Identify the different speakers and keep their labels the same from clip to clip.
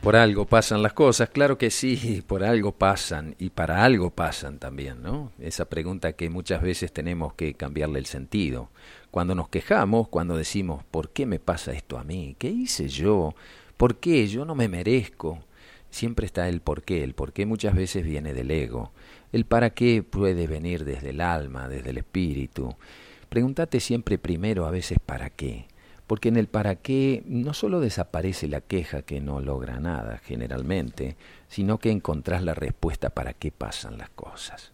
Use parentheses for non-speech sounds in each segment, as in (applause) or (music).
Speaker 1: Por algo pasan las cosas, claro que sí, por algo pasan y para algo pasan también, ¿no? Esa pregunta que muchas veces tenemos que cambiarle el sentido. Cuando nos quejamos, cuando decimos, ¿por qué me pasa esto a mí? ¿Qué hice yo? ¿Por qué? Yo no me merezco. Siempre está el por qué. El por qué muchas veces viene del ego. El para qué puede venir desde el alma, desde el espíritu. Pregúntate siempre primero a veces para qué porque en el para qué no solo desaparece la queja que no logra nada generalmente, sino que encontrás la respuesta para qué pasan las cosas.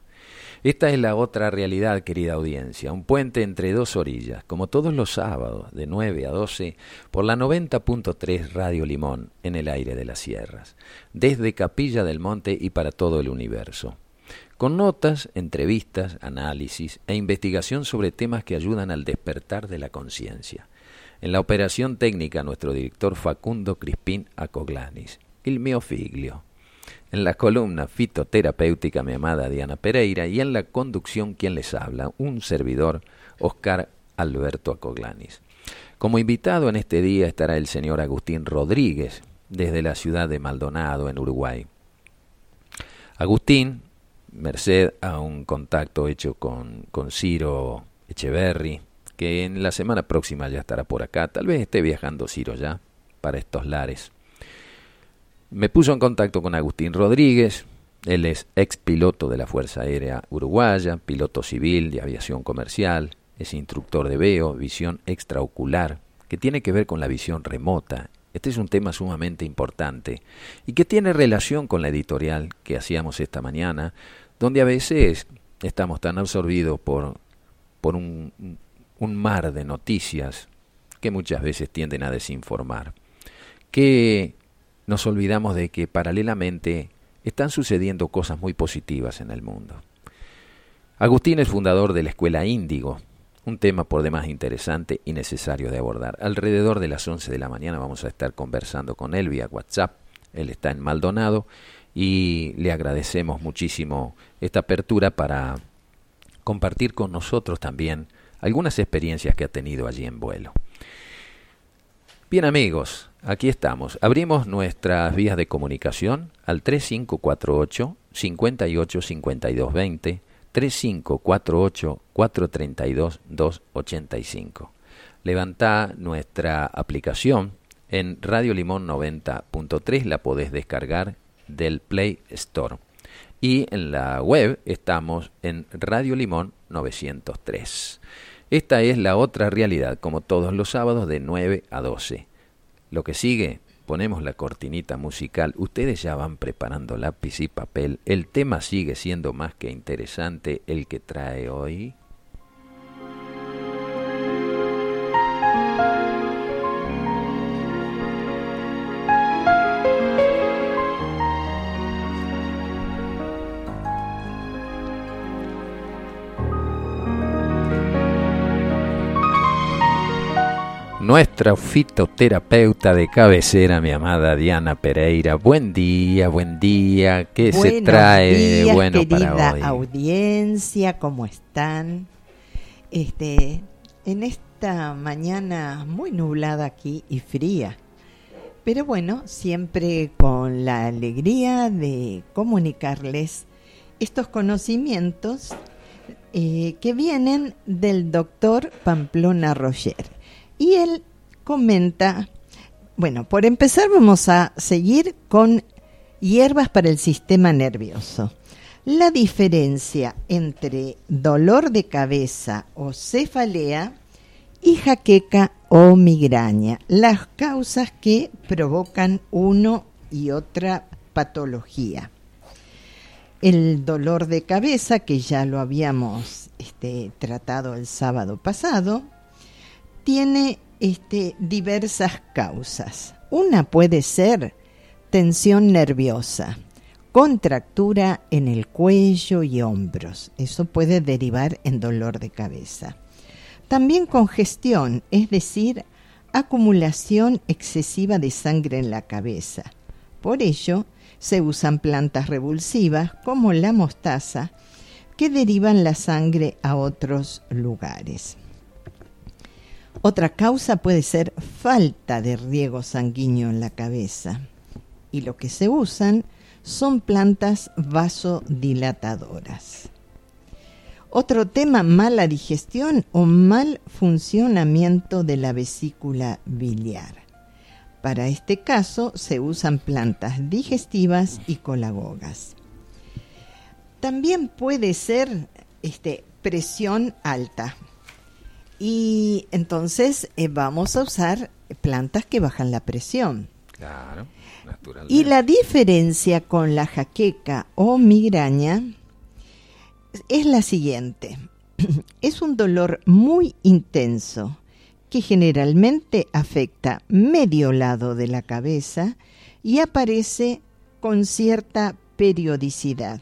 Speaker 1: Esta es la otra realidad, querida audiencia, un puente entre dos orillas, como todos los sábados, de 9 a 12, por la 90.3 Radio Limón, en el aire de las sierras, desde Capilla del Monte y para todo el universo con notas, entrevistas, análisis e investigación sobre temas que ayudan al despertar de la conciencia. En la operación técnica, nuestro director Facundo Crispín Acoglanis, el mio figlio. En la columna fitoterapéutica, mi amada Diana Pereira. Y en la conducción, quien les habla, un servidor, Oscar Alberto Acoglanis. Como invitado en este día estará el señor Agustín Rodríguez, desde la ciudad de Maldonado, en Uruguay. Agustín, merced a un contacto hecho con, con Ciro Echeverry, que en la semana próxima ya estará por acá. Tal vez esté viajando Ciro ya para estos lares. Me puso en contacto con Agustín Rodríguez. Él es ex piloto de la Fuerza Aérea Uruguaya, piloto civil de aviación comercial, es instructor de veo, visión extraocular, que tiene que ver con la visión remota. Este es un tema sumamente importante y que tiene relación con la editorial que hacíamos esta mañana, donde a veces estamos tan absorbidos por, por un, un mar de noticias que muchas veces tienden a desinformar, que nos olvidamos de que paralelamente están sucediendo cosas muy positivas en el mundo. Agustín es fundador de la Escuela Índigo, un tema por demás interesante y necesario de abordar. Alrededor de las 11 de la mañana vamos a estar conversando con él vía WhatsApp. Él está en Maldonado y le agradecemos muchísimo esta apertura para compartir con nosotros también algunas experiencias que ha tenido allí en vuelo. Bien amigos, aquí estamos. Abrimos nuestras vías de comunicación al 3548 58 52 20 3548 432 285. Levantá nuestra aplicación en Radio Limón 90.3, la podés descargar del Play Store. Y en la web estamos en Radio Limón 903. Esta es la otra realidad, como todos los sábados de 9 a 12. Lo que sigue, ponemos la cortinita musical, ustedes ya van preparando lápiz y papel, el tema sigue siendo más que interesante el que trae hoy. Nuestra fitoterapeuta de cabecera, mi amada Diana Pereira. Buen día, buen día. ¿Qué se trae
Speaker 2: de
Speaker 1: bueno
Speaker 2: querida
Speaker 1: para hoy?
Speaker 2: audiencia, ¿cómo están? Este, en esta mañana muy nublada aquí y fría. Pero bueno, siempre con la alegría de comunicarles estos conocimientos eh, que vienen del doctor Pamplona Roger. Y él comenta, bueno, por empezar vamos a seguir con hierbas para el sistema nervioso. La diferencia entre dolor de cabeza o cefalea y jaqueca o migraña, las causas que provocan uno y otra patología. El dolor de cabeza, que ya lo habíamos este, tratado el sábado pasado, tiene este, diversas causas. Una puede ser tensión nerviosa, contractura en el cuello y hombros. Eso puede derivar en dolor de cabeza. También congestión, es decir, acumulación excesiva de sangre en la cabeza. Por ello, se usan plantas revulsivas como la mostaza que derivan la sangre a otros lugares. Otra causa puede ser falta de riego sanguíneo en la cabeza. y lo que se usan son plantas vasodilatadoras. Otro tema, mala digestión o mal funcionamiento de la vesícula biliar. Para este caso se usan plantas digestivas y colagogas. También puede ser este, presión alta. Y entonces eh, vamos a usar plantas que bajan la presión.
Speaker 1: Claro,
Speaker 2: Y la diferencia con la jaqueca o migraña es la siguiente. (clears throat) Es un dolor muy intenso que generalmente afecta medio lado de la cabeza y aparece con cierta periodicidad,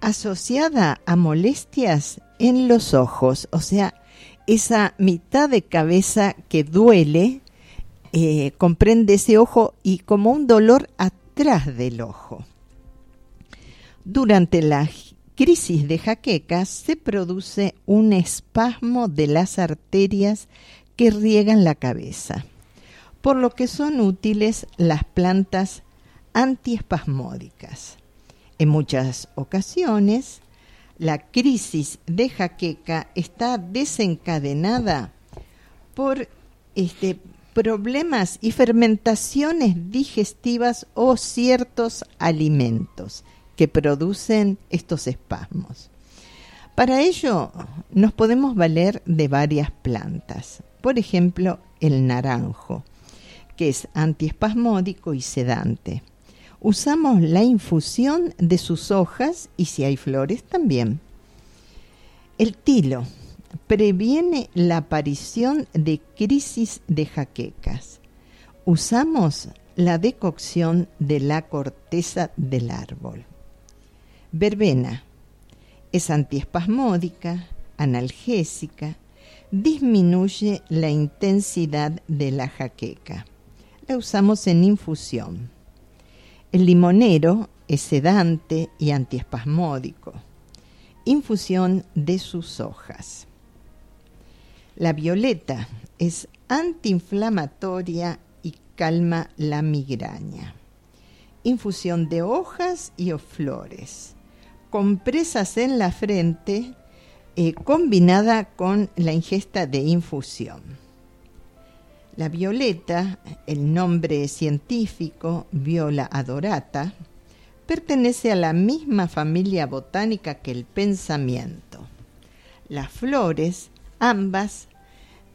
Speaker 2: asociada a molestias en los ojos, o sea, esa mitad de cabeza que duele, eh, comprende ese ojo y como un dolor atrás del ojo. Durante la crisis de jaqueca se produce un espasmo de las arterias que riegan la cabeza, por lo que son útiles las plantas antiespasmódicas. En muchas ocasiones, la crisis de jaqueca está desencadenada por este, problemas y fermentaciones digestivas o ciertos alimentos que producen estos espasmos. Para ello nos podemos valer de varias plantas. Por ejemplo, el naranjo, que es antiespasmódico y sedante. Usamos la infusión de sus hojas y si hay flores también. El tilo previene la aparición de crisis de jaquecas. Usamos la decocción de la corteza del árbol. Verbena es antiespasmódica, analgésica, disminuye la intensidad de la jaqueca. La usamos en infusión. El limonero es sedante y antiespasmódico. Infusión de sus hojas. La violeta es antiinflamatoria y calma la migraña. Infusión de hojas y flores compresas en la frente eh, combinada con la ingesta de infusión. La violeta, el nombre científico Viola adorata, pertenece a la misma familia botánica que el pensamiento. Las flores, ambas,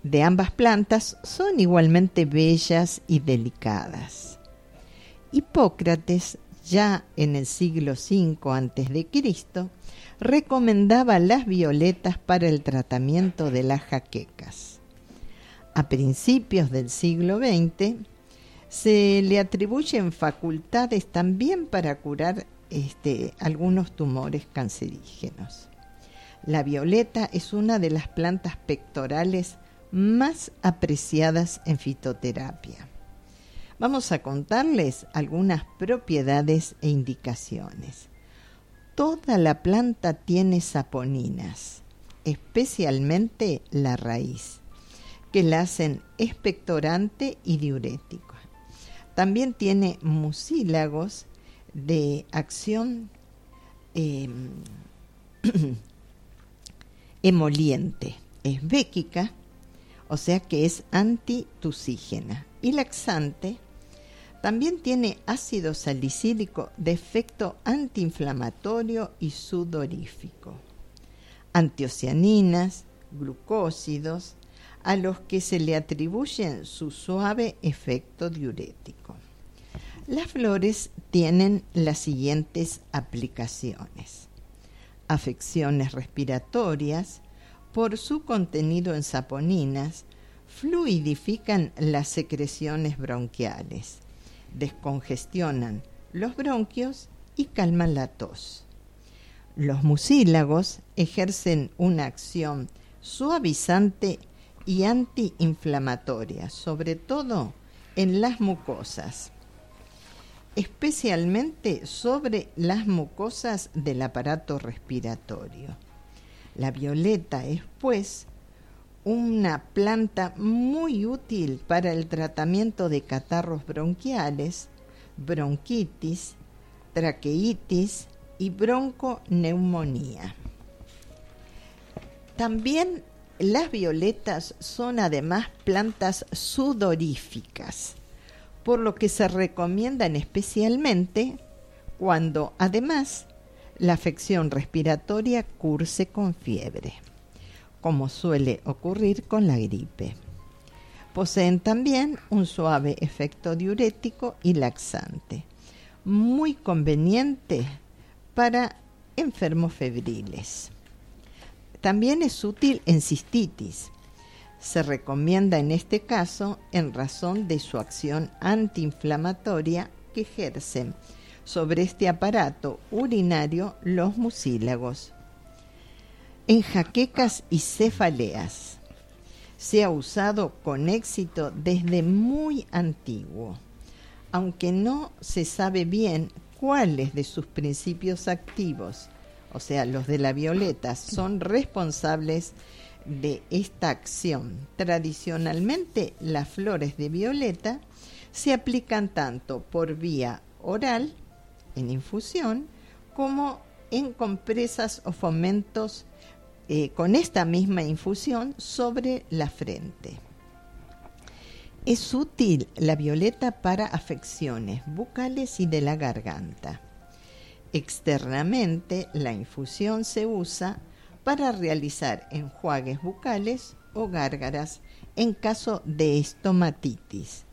Speaker 2: de ambas plantas, son igualmente bellas y delicadas. Hipócrates ya en el siglo V a.C., recomendaba las violetas para el tratamiento de las jaquecas. A principios del siglo XX se le atribuyen facultades también para curar este, algunos tumores cancerígenos. La violeta es una de las plantas pectorales más apreciadas en fitoterapia vamos a contarles algunas propiedades e indicaciones. Toda la planta tiene saponinas, especialmente la raíz, que la hacen expectorante y diurético. También tiene mucílagos de acción em, (clears throat) emoliente. Es béquica, o sea que es antitusígena y laxante también tiene ácido salicílico de efecto antiinflamatorio y sudorífico. Antocianinas, glucósidos, a los que se le atribuyen su suave efecto diurético. Las flores tienen las siguientes aplicaciones. Afecciones respiratorias, por su contenido en saponinas, fluidifican las secreciones bronquiales descongestionan los bronquios y calman la tos. Los mucílagos ejercen una acción suavizante y antiinflamatoria, sobre todo en las mucosas, especialmente sobre las mucosas del aparato respiratorio. La violeta es, pues, una planta muy útil para el tratamiento de catarros bronquiales, bronquitis, traqueitis y bronconeumonía. También las violetas son además plantas sudoríficas, por lo que se recomiendan especialmente cuando además la afección respiratoria curse con fiebre, como suele ocurrir con la gripe. Poseen también un suave efecto diurético y laxante, muy conveniente para enfermos febriles. También es útil en cistitis. Se recomienda en este caso en razón de su acción antiinflamatoria que ejercen sobre este aparato urinario los mucílagos. En jaquecas y cefaleas se ha usado con éxito desde muy antiguo, aunque no se sabe bien cuáles de sus principios activos, o sea, los de la violeta, son responsables de esta acción. Tradicionalmente, las flores de violeta se aplican tanto por vía oral, en infusión, como en compresas o fomentos eh, con esta misma infusión sobre la frente. Es útil la violeta para afecciones bucales y de la garganta. Externamente, la infusión se usa para realizar enjuagues bucales o gárgaras en caso de estomatitis,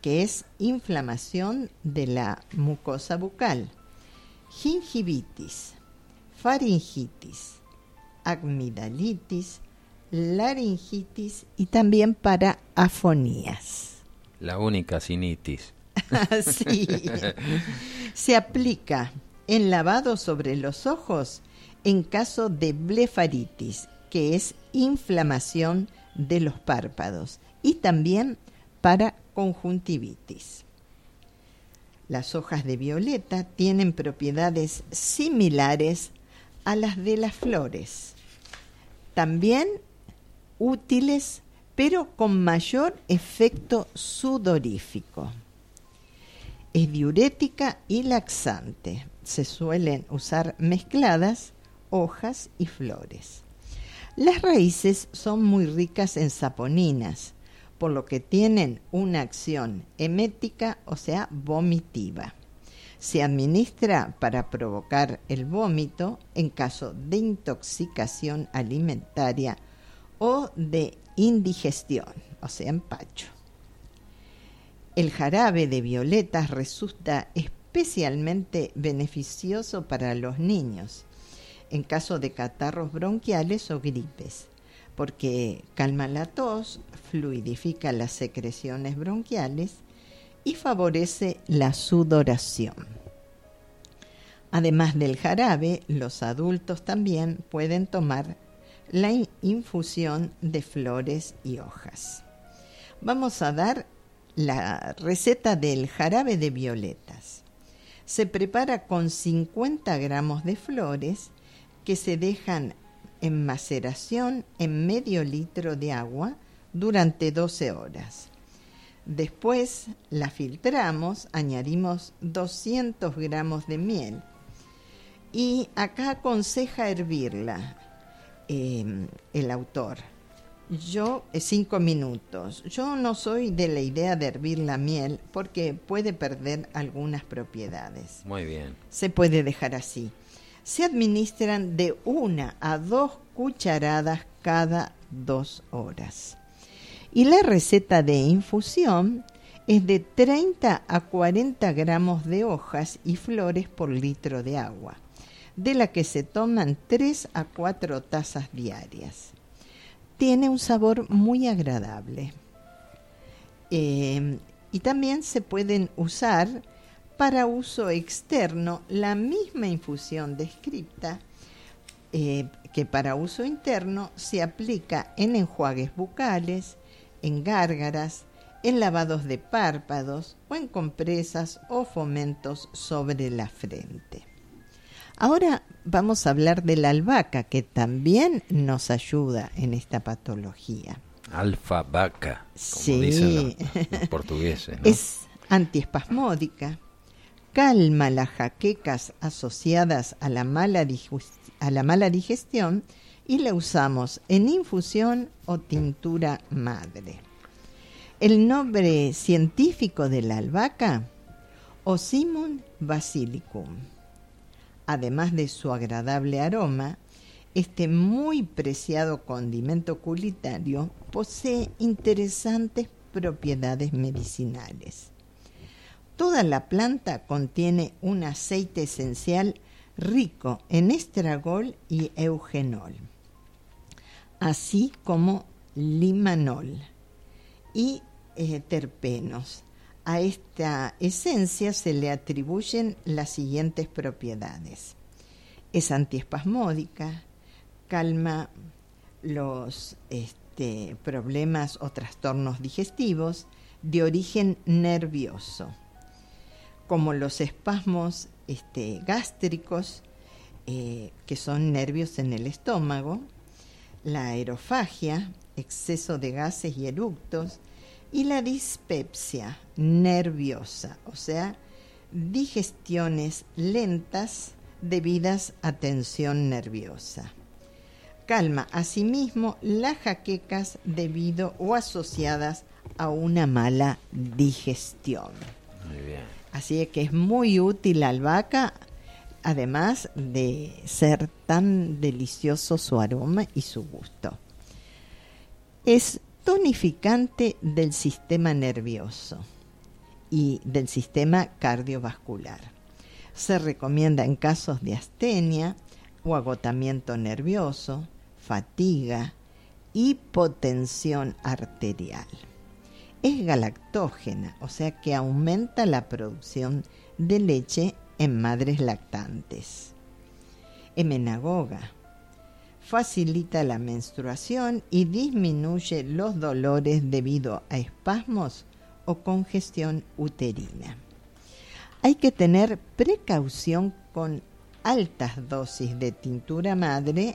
Speaker 2: que es inflamación de la mucosa bucal, gingivitis, faringitis, amigdalitis, laringitis y también para afonías.
Speaker 1: La única sinitis. (laughs)
Speaker 2: sí. (laughs) Se aplica en lavado sobre los ojos en caso de blefaritis, que es inflamación de los párpados, y también para conjuntivitis. Las hojas de violeta tienen propiedades similares a las de las flores también útiles, pero con mayor efecto sudorífico. Es diurética y laxante. Se suelen usar mezcladas hojas y flores. Las raíces son muy ricas en saponinas, por lo que tienen una acción emética, o sea, vomitiva. Se administra para provocar el vómito en caso de intoxicación alimentaria o de indigestión, o sea, empacho. El jarabe de violetas resulta especialmente beneficioso para los niños en caso de catarros bronquiales o gripes, porque calma la tos, fluidifica las secreciones bronquiales y favorece la sudoración. Además del jarabe, los adultos también pueden tomar la infusión de flores y hojas. Vamos a dar la receta del jarabe de violetas. Se prepara con 50 gramos de flores que se dejan en maceración en medio litro de agua durante 12 horas. Después la filtramos, añadimos 200 gramos de miel y acá aconseja hervirla em, el autor. Yo, eh, cinco minutos. Yo no soy de la idea de hervir la miel porque puede perder algunas propiedades.
Speaker 1: Muy bien.
Speaker 2: Se puede dejar así. Se administran de una a dos cucharadas cada dos horas. Y la receta de infusión es de 30 a 40 gramos de hojas y flores por litro de agua, de la que se toman 3 a 4 tazas diarias. Tiene un sabor muy agradable. Eh, y también se pueden usar para uso externo la misma infusión descrita eh, que para uso interno se aplica en enjuagues bucales, en gárgaras, en lavados de párpados o en compresas o fomentos sobre la frente. Ahora vamos a hablar de la albahaca, que también nos ayuda en esta patología.
Speaker 1: Alfa vaca, como dicen los, portugueses.
Speaker 2: Es antiespasmódica, calma las jaquecas asociadas a la mala, a la mala digestión y la usamos en infusión o tintura madre. El nombre científico de la albahaca, Osimum basilicum. Además de su agradable aroma, este muy preciado condimento culinario posee interesantes propiedades medicinales. Toda la planta contiene un aceite esencial rico en estragol y eugenol, así como limanol y eh, terpenos. A esta esencia se le atribuyen las siguientes propiedades. Es antiespasmódica, calma los este, problemas o trastornos digestivos de origen nervioso, como los espasmos este, gástricos, eh, que son nervios en el estómago, la aerofagia, exceso de gases y eructos, y la dispepsia nerviosa, o sea, digestiones lentas debidas a tensión nerviosa. Calma asimismo las jaquecas debido o asociadas a una mala digestión. Muy bien. Así que es muy útil la albahaca, además de ser tan delicioso su aroma y su gusto. Es tonificante del sistema nervioso y del sistema cardiovascular. Se recomienda en casos de astenia o agotamiento nervioso, fatiga, hipotensión arterial. Es galactógena, o sea que aumenta la producción de leche en madres lactantes. Emenagoga, facilita la menstruación y disminuye los dolores debido a espasmos o congestión uterina. Hay que tener precaución con altas dosis de tintura madre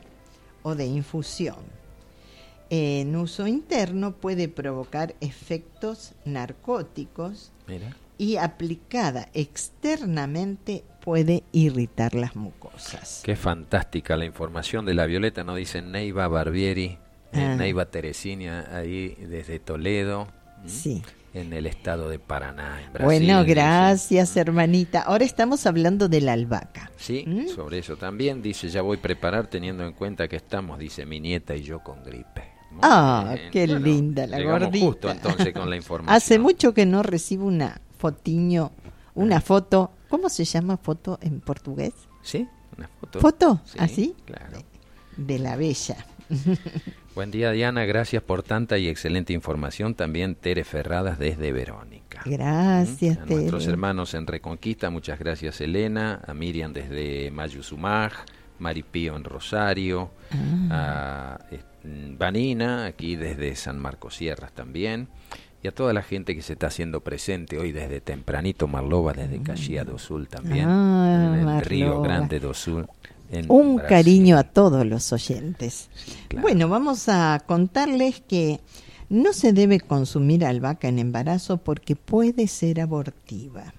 Speaker 2: o de infusión. En uso interno puede provocar efectos narcóticos y aplicada externamente puede irritar las mucosas.
Speaker 1: Qué fantástica la información de la Violeta, nos dice Neiva Barbieri, eh, ah. Neiva Teresina, ahí desde Toledo. Sí. En el estado de Paraná, en Brasil.
Speaker 2: Bueno, gracias, hermanita. Ahora estamos hablando de la albahaca.
Speaker 1: Sí, ¿Mm? sobre eso también. Dice, ya voy a preparar teniendo en cuenta que estamos, dice mi nieta y yo con gripe.
Speaker 2: ah, qué linda la gordita.
Speaker 1: justo entonces con la (laughs) información.
Speaker 2: Hace mucho que no recibo una fotiño, una foto ¿Cómo se llama foto en portugués?
Speaker 1: Sí, una foto.
Speaker 2: ¿Foto? ¿Así? Claro. De, la bella. (laughs)
Speaker 1: Buen día, Diana. Gracias por tanta y excelente información. También Tere Ferradas desde Verónica.
Speaker 2: Gracias,
Speaker 1: A nuestros hermanos en Reconquista, muchas gracias, Elena. A Miriam desde Mayuzumaj. Maripío en Rosario. Ah. A Vanina, aquí desde San Marcos Sierras también y a toda la gente que se está haciendo presente hoy desde tempranito, Marlova, desde Caxias do Sul también, ah, en el Río Grande do Sul.
Speaker 2: Un cariño a todos los oyentes. Bueno, vamos a contarles que no se debe consumir albahaca en embarazo porque puede ser abortiva.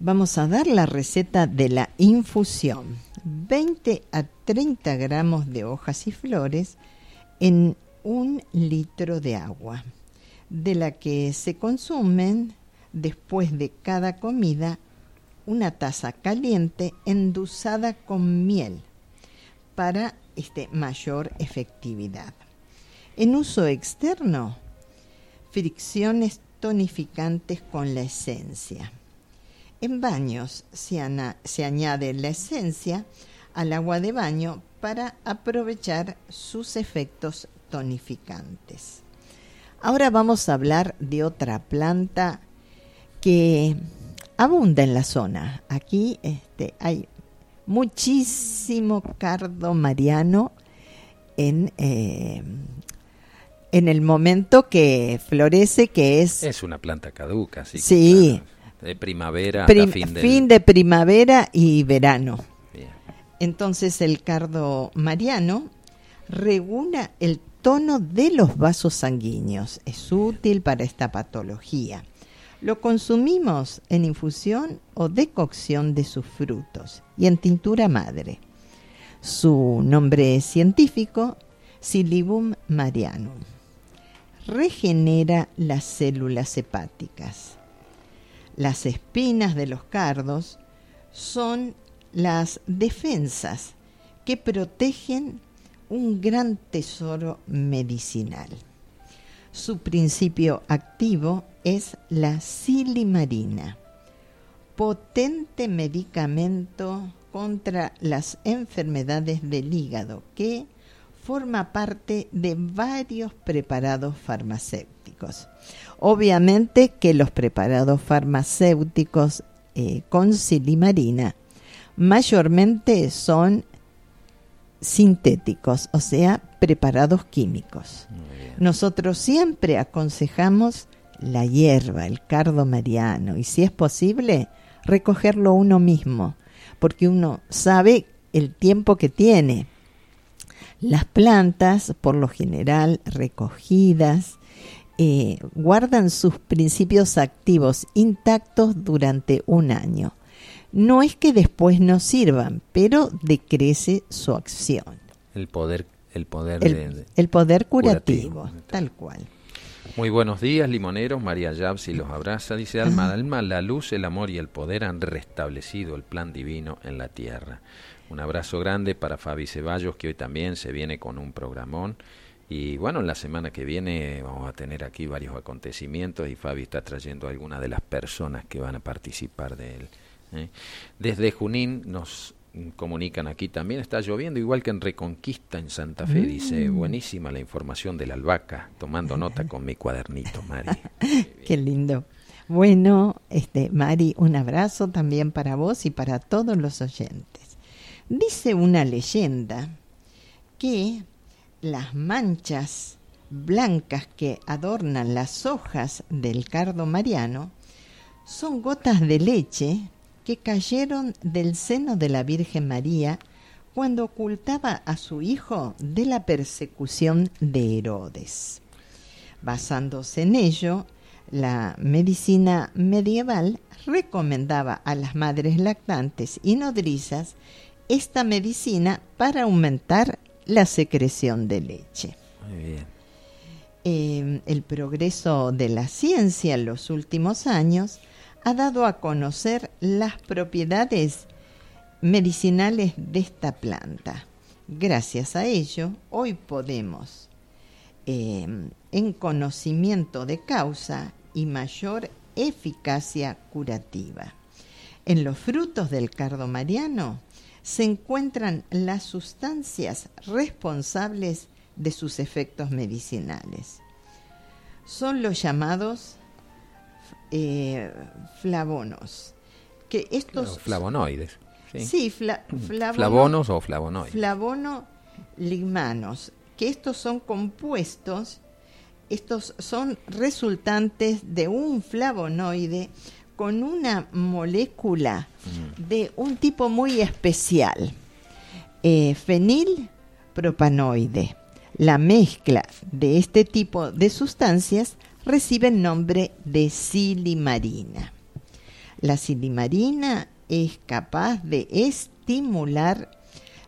Speaker 2: Vamos a dar la receta de la infusión. 20 a 30 gramos de hojas y flores en un litro de agua de la que se consumen después de cada comida una taza caliente endulzada con miel para este, mayor efectividad. En uso externo, fricciones tonificantes con la esencia. En baños se, se añade la esencia al agua de baño para aprovechar sus efectos tonificantes. Ahora vamos a hablar de otra planta que abunda en la zona. Aquí este, hay muchísimo cardo mariano en, eh, en el momento que florece, que es...
Speaker 1: Es una planta caduca, sí.
Speaker 2: Sí.
Speaker 1: de primavera
Speaker 2: fin, fin de primavera y verano. Entonces el cardo mariano regula el tono de los vasos sanguíneos. Es útil para esta patología. Lo consumimos en infusión o decocción de sus frutos y en tintura madre. Su nombre científico, Silibum marianum. Regenera las células hepáticas. Las espinas de los cardos son las defensas que protegen un gran tesoro medicinal. Su principio activo es la silimarina, potente medicamento contra las enfermedades del hígado que forma parte de varios preparados farmacéuticos. Obviamente que los preparados farmacéuticos eh, con silimarina mayormente son sintéticos, o sea, preparados químicos. Nosotros siempre aconsejamos la hierba, el cardo mariano, y si es posible, recogerlo uno mismo, porque uno sabe el tiempo que tiene. Las plantas, por lo general recogidas, eh, guardan sus principios activos intactos durante un año. No es que después no sirvan, pero decrece su acción.
Speaker 1: El poder, el poder,
Speaker 2: el, poder curativo, tal cual.
Speaker 1: Muy buenos días, limoneros. María Yabsi los abraza. Dice Alma, Alma, la luz, el amor y el poder han restablecido el plan divino en la tierra. Un abrazo grande para Fabi Ceballos, que hoy también se viene con un programón. Y bueno, la semana que viene vamos a tener aquí varios acontecimientos y Fabi está trayendo a algunas de las personas que van a participar de él. ¿Eh? Desde Junín nos comunican aquí también. Está lloviendo igual que en Reconquista en Santa Fe dice. Mm. buenísima la información de la albahaca tomando nota con mi cuadernito Mari. (laughs)
Speaker 2: Qué lindo. Bueno este Mari un abrazo también para vos y para todos los oyentes. Dice una leyenda que las manchas blancas que adornan las hojas del cardo mariano son gotas de leche que cayeron del seno de la Virgen María cuando ocultaba a su hijo de la persecución de Herodes. Basándose en ello, la medicina medieval recomendaba a las madres lactantes y nodrizas esta medicina para aumentar la secreción de leche. Eh, el progreso de la ciencia en los últimos años ha dado a conocer las propiedades medicinales de esta planta. Gracias a ello, hoy podemos, em, en conocimiento de causa y mayor eficacia curativa. En los frutos del cardo mariano se encuentran las sustancias responsables de sus efectos medicinales. Son los llamados eh, flavonos. Que estos
Speaker 1: flavonoides.
Speaker 2: Sí, (laughs)
Speaker 1: flavonos o flavonoides.
Speaker 2: Flavonoligmanos, que estos son compuestos, estos son resultantes de un flavonoide con una molécula mm. de un tipo muy especial, eh, fenilpropanoide. La mezcla de este tipo de sustancias recibe el nombre de silimarina. La silimarina es capaz de estimular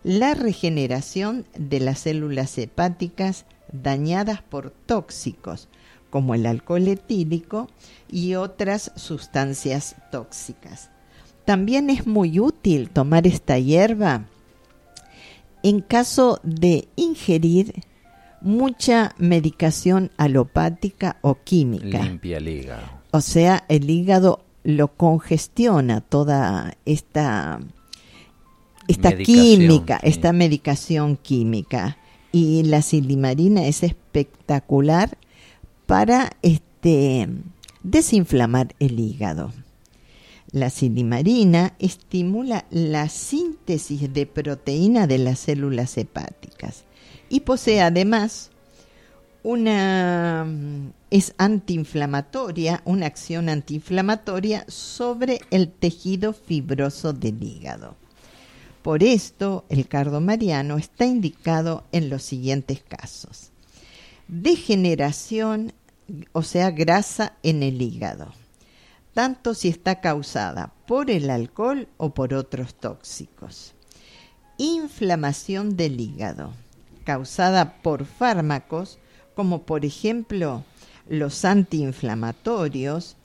Speaker 2: la regeneración de las células hepáticas dañadas por tóxicos, como el alcohol etílico y otras sustancias tóxicas. También es muy útil tomar esta hierba en caso de ingerir mucha medicación alopática o química.
Speaker 1: Limpia el hígado.
Speaker 2: O sea, el hígado lo congestiona toda esta, esta química, esta medicación química. Y la silimarina es espectacular para este, desinflamar el hígado. La silimarina estimula la síntesis de proteína de las células hepáticas y posee además una es antiinflamatoria, una acción antiinflamatoria sobre el tejido fibroso del hígado. Por esto, el cardo mariano está indicado en los siguientes casos. Degeneración, o sea, grasa en el hígado. tanto si está causada por el alcohol o por otros tóxicos. Inflamación del hígado, causada por fármacos como por ejemplo los antiinflamatorios,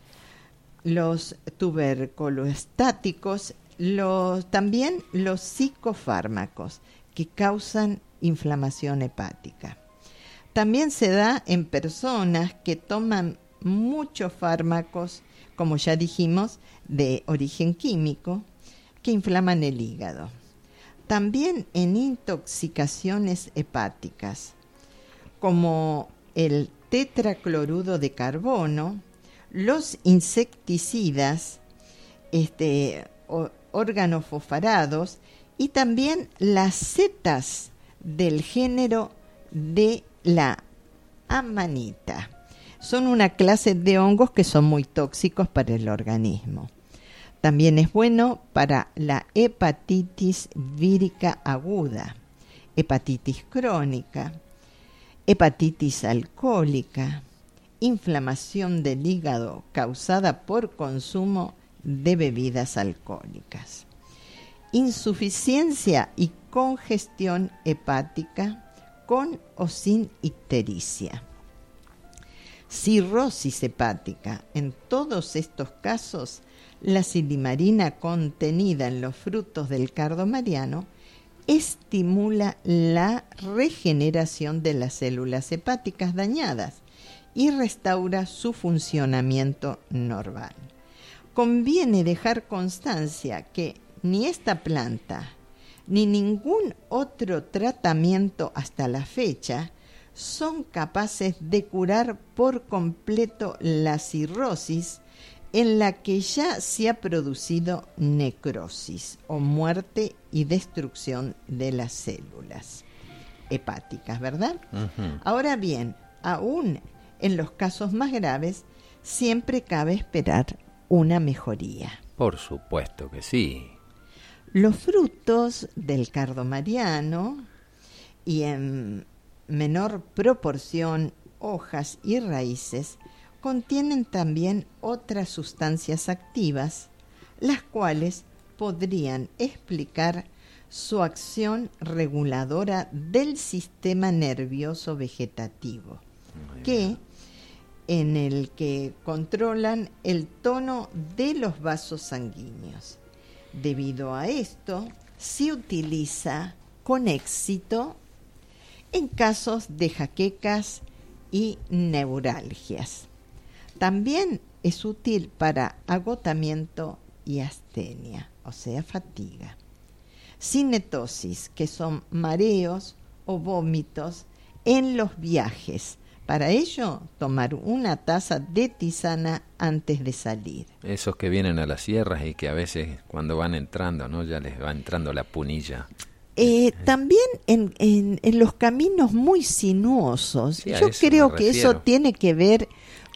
Speaker 2: los tuberculostáticos, los, también los psicofármacos que causan inflamación hepática. También se da en personas que toman muchos fármacos, como ya dijimos, de origen químico, que inflaman el hígado. También en intoxicaciones hepáticas, como el tetraclorudo de carbono, los insecticidas, este, organofosfarados y también las setas del género de la amanita. Son una clase de hongos que son muy tóxicos para el organismo. También es bueno para la hepatitis vírica aguda, hepatitis crónica, hepatitis alcohólica, inflamación del hígado causada por consumo de bebidas alcohólicas, insuficiencia y congestión hepática con o sin ictericia, cirrosis hepática. En todos estos casos, la silimarina contenida en los frutos del cardo mariano estimula la regeneración de las células hepáticas dañadas y restaura su funcionamiento normal. Conviene dejar constancia que ni esta planta ni ningún otro tratamiento hasta la fecha son capaces de curar por completo la cirrosis en la que ya se ha producido necrosis o muerte y destrucción de las células hepáticas, ¿verdad? Ahora bien, aún en los casos más graves, siempre cabe esperar una mejoría.
Speaker 1: Por supuesto que sí.
Speaker 2: Los frutos del cardo mariano y en menor proporción hojas y raíces contienen también otras sustancias activas, las cuales podrían explicar su acción reguladora del sistema nervioso vegetativo, que en el que controlan el tono de los vasos sanguíneos. Debido a esto, se utiliza con éxito en casos de jaquecas y neuralgias. También es útil para agotamiento y astenia, o sea, fatiga. Cinetosis, que son mareos o vómitos en los viajes. Para ello, tomar una taza de tisana antes de salir.
Speaker 1: Esos que vienen a las sierras y que a veces cuando van entrando, ¿no? Ya les va entrando la punilla.
Speaker 2: Eh, también en, en, los caminos muy sinuosos, yo creo que eso tiene que ver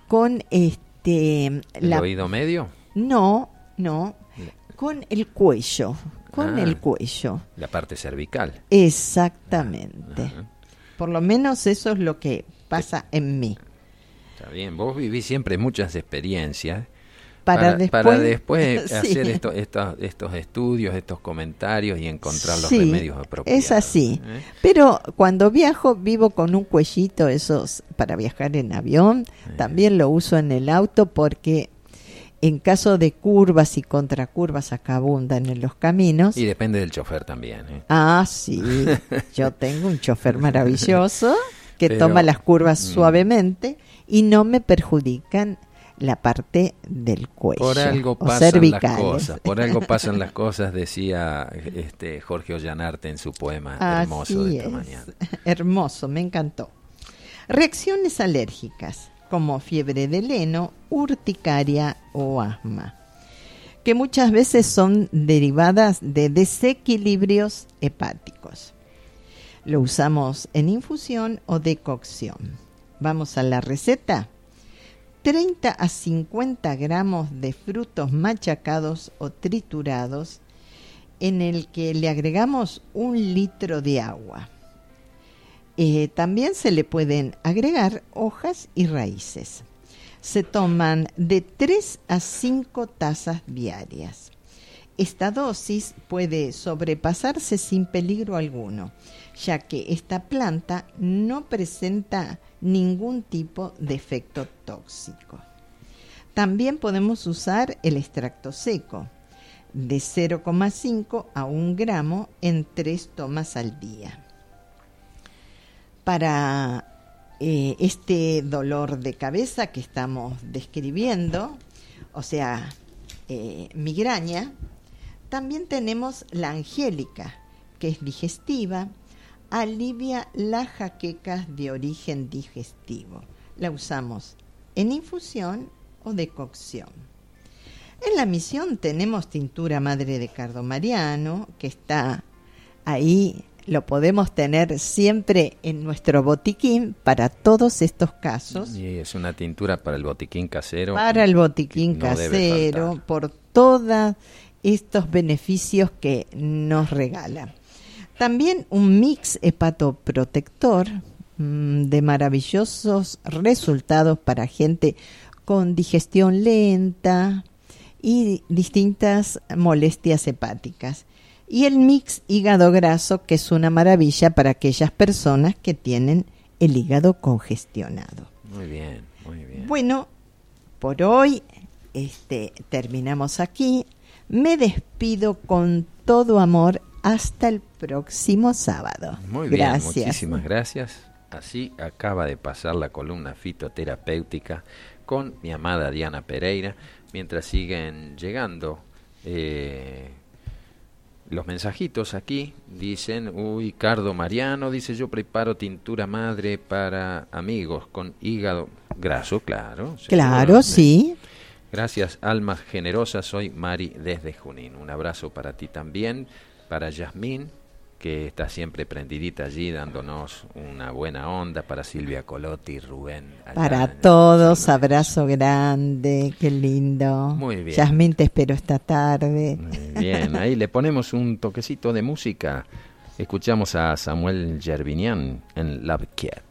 Speaker 2: con este
Speaker 1: ¿El oído medio?
Speaker 2: No, no, con el cuello, con el ah, cuello.
Speaker 1: La parte cervical.
Speaker 2: Exactamente. Por lo menos eso es lo que pasa en mí.
Speaker 1: Está bien, vos vivís siempre muchas experiencias
Speaker 2: para,
Speaker 1: después, (laughs) hacer estos, estos estudios, estos comentarios y encontrar los remedios apropiados.
Speaker 2: Es así. ¿eh? Pero cuando viajo vivo con un cuellito, esos para viajar en avión. También lo uso en el auto porque en caso de curvas y contracurvas acá abundan en los caminos.
Speaker 1: Y depende del chofer también. ¿eh?
Speaker 2: Ah, sí. Yo tengo un chofer (laughs) maravilloso que toma las curvas mm. suavemente y no me perjudican la parte del cuello.
Speaker 1: Por algo pasan las cosas, por algo pasan las cosas, decía este Jorge Ollanarte en su poema hermoso de esta mañana. (laughs)
Speaker 2: Hermoso, me encantó. Reacciones alérgicas, como fiebre de leno, urticaria o asma, que muchas veces son derivadas de desequilibrios hepáticos. Lo usamos en infusión o decocción. Vamos a la receta. 30 a 50 gramos de frutos machacados o triturados en el que le agregamos un litro de agua. Eh, también se le pueden agregar hojas y raíces. se toman de 3 a 5 tazas diarias. Esta dosis puede sobrepasarse sin peligro alguno, ya que esta planta no presenta ningún tipo de efecto tóxico. También podemos usar el extracto seco, de 0,5 a 1 gramo en 3 tomas al día. Para eh, este dolor de cabeza que estamos describiendo, o sea, eh, migraña, también tenemos la angélica, que es digestiva, alivia las jaquecas de origen digestivo. La usamos en infusión o decocción. En la misión tenemos tintura madre de cardo mariano, que está ahí, lo podemos tener siempre en nuestro botiquín para todos estos casos.
Speaker 1: Y es una tintura para el botiquín casero.
Speaker 2: Para el botiquín casero, por todos estos beneficios que nos regala. También un mix hepatoprotector mm, de maravillosos resultados para gente con digestión lenta, y distintas molestias hepáticas. Y el mix hígado graso, que es una maravilla para aquellas personas que tienen el hígado congestionado.
Speaker 1: Muy bien, muy bien.
Speaker 2: Bueno, por hoy este, terminamos aquí. Me despido con todo amor hasta el próximo sábado.
Speaker 1: Muy bien, muchísimas gracias. Así acaba de pasar la columna fitoterapéutica con mi amada Diana Pereira mientras siguen llegando eh, los mensajitos aquí. Dicen, uy, Cardo Mariano dice, yo preparo tintura madre para amigos con hígado graso, claro.
Speaker 2: Claro, sí.
Speaker 1: Gracias, almas generosas. Soy Mari desde Junín. Un abrazo para ti también, para Yasmín, que está siempre prendidita allí dándonos una buena onda para Silvia Colotti, Rubén.
Speaker 2: Para todos, abrazo grande, qué lindo. Muy bien. Yasmín, te espero esta tarde.
Speaker 1: Muy bien, ahí le ponemos un toquecito de música. Escuchamos a Samuel Gervinian en Love Cat.